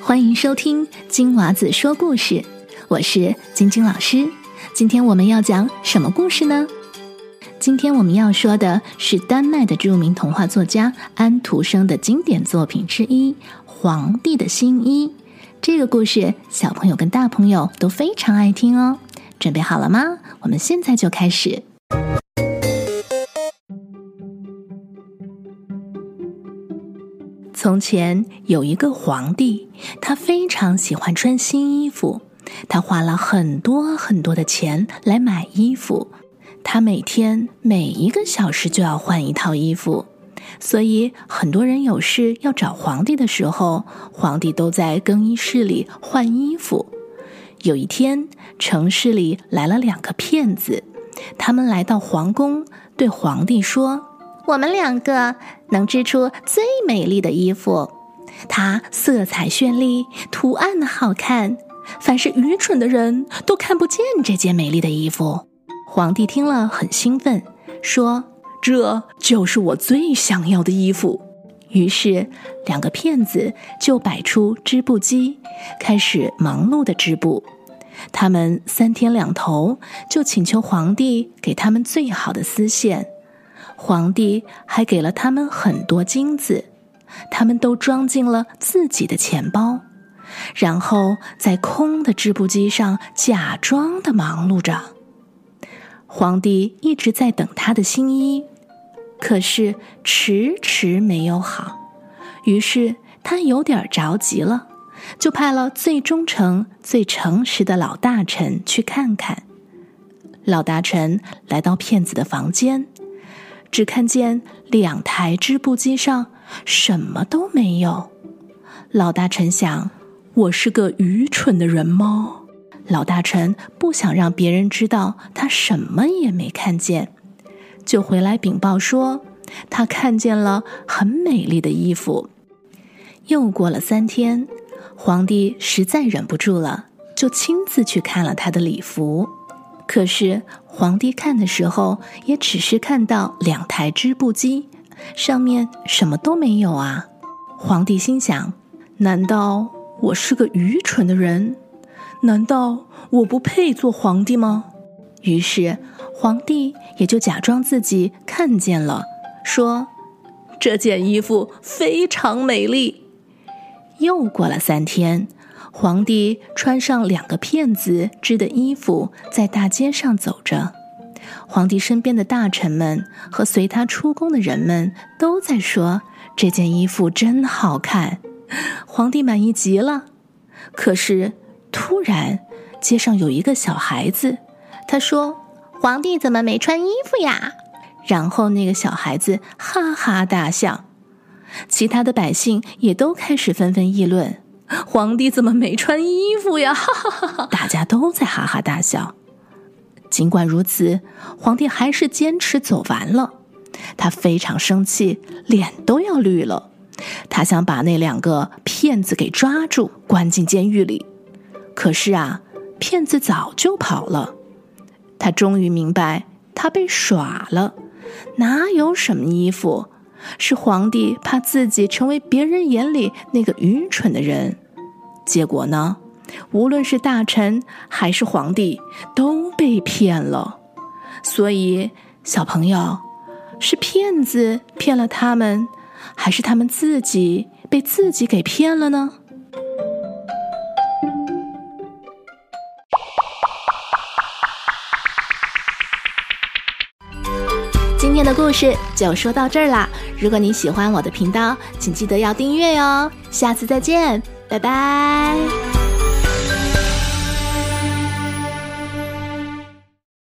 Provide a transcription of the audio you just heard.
欢迎收听金娃子说故事，我是晶晶老师。今天我们要讲什么故事呢？今天我们要说的是丹麦的著名童话作家安徒生的经典作品之一《皇帝的新衣》。这个故事小朋友跟大朋友都非常爱听哦。准备好了吗？我们现在就开始。从前有一个皇帝，他非常喜欢穿新衣服，他花了很多很多的钱来买衣服。他每天每一个小时就要换一套衣服，所以很多人有事要找皇帝的时候，皇帝都在更衣室里换衣服。有一天，城市里来了两个骗子，他们来到皇宫，对皇帝说：“我们两个能织出最美丽的衣服，它色彩绚丽，图案好看，凡是愚蠢的人都看不见这件美丽的衣服。”皇帝听了很兴奋，说：“这就是我最想要的衣服。”于是，两个骗子就摆出织布机，开始忙碌的织布。他们三天两头就请求皇帝给他们最好的丝线，皇帝还给了他们很多金子，他们都装进了自己的钱包，然后在空的织布机上假装的忙碌着。皇帝一直在等他的新衣，可是迟迟没有好，于是他有点着急了，就派了最忠诚、最诚实的老大臣去看看。老大臣来到骗子的房间，只看见两台织布机上什么都没有。老大臣想：我是个愚蠢的人吗？老大臣不想让别人知道他什么也没看见，就回来禀报说他看见了很美丽的衣服。又过了三天，皇帝实在忍不住了，就亲自去看了他的礼服。可是皇帝看的时候，也只是看到两台织布机，上面什么都没有啊！皇帝心想：难道我是个愚蠢的人？难道我不配做皇帝吗？于是皇帝也就假装自己看见了，说：“这件衣服非常美丽。”又过了三天，皇帝穿上两个骗子织的衣服，在大街上走着。皇帝身边的大臣们和随他出宫的人们都在说：“这件衣服真好看。”皇帝满意极了。可是。突然，街上有一个小孩子，他说：“皇帝怎么没穿衣服呀？”然后那个小孩子哈哈大笑，其他的百姓也都开始纷纷议论：“皇帝怎么没穿衣服呀？”哈哈哈哈！大家都在哈哈大笑。尽管如此，皇帝还是坚持走完了。他非常生气，脸都要绿了。他想把那两个骗子给抓住，关进监狱里。可是啊，骗子早就跑了。他终于明白，他被耍了。哪有什么衣服？是皇帝怕自己成为别人眼里那个愚蠢的人。结果呢，无论是大臣还是皇帝，都被骗了。所以，小朋友，是骗子骗了他们，还是他们自己被自己给骗了呢？今天的故事就说到这儿啦！如果你喜欢我的频道，请记得要订阅哟。下次再见，拜拜。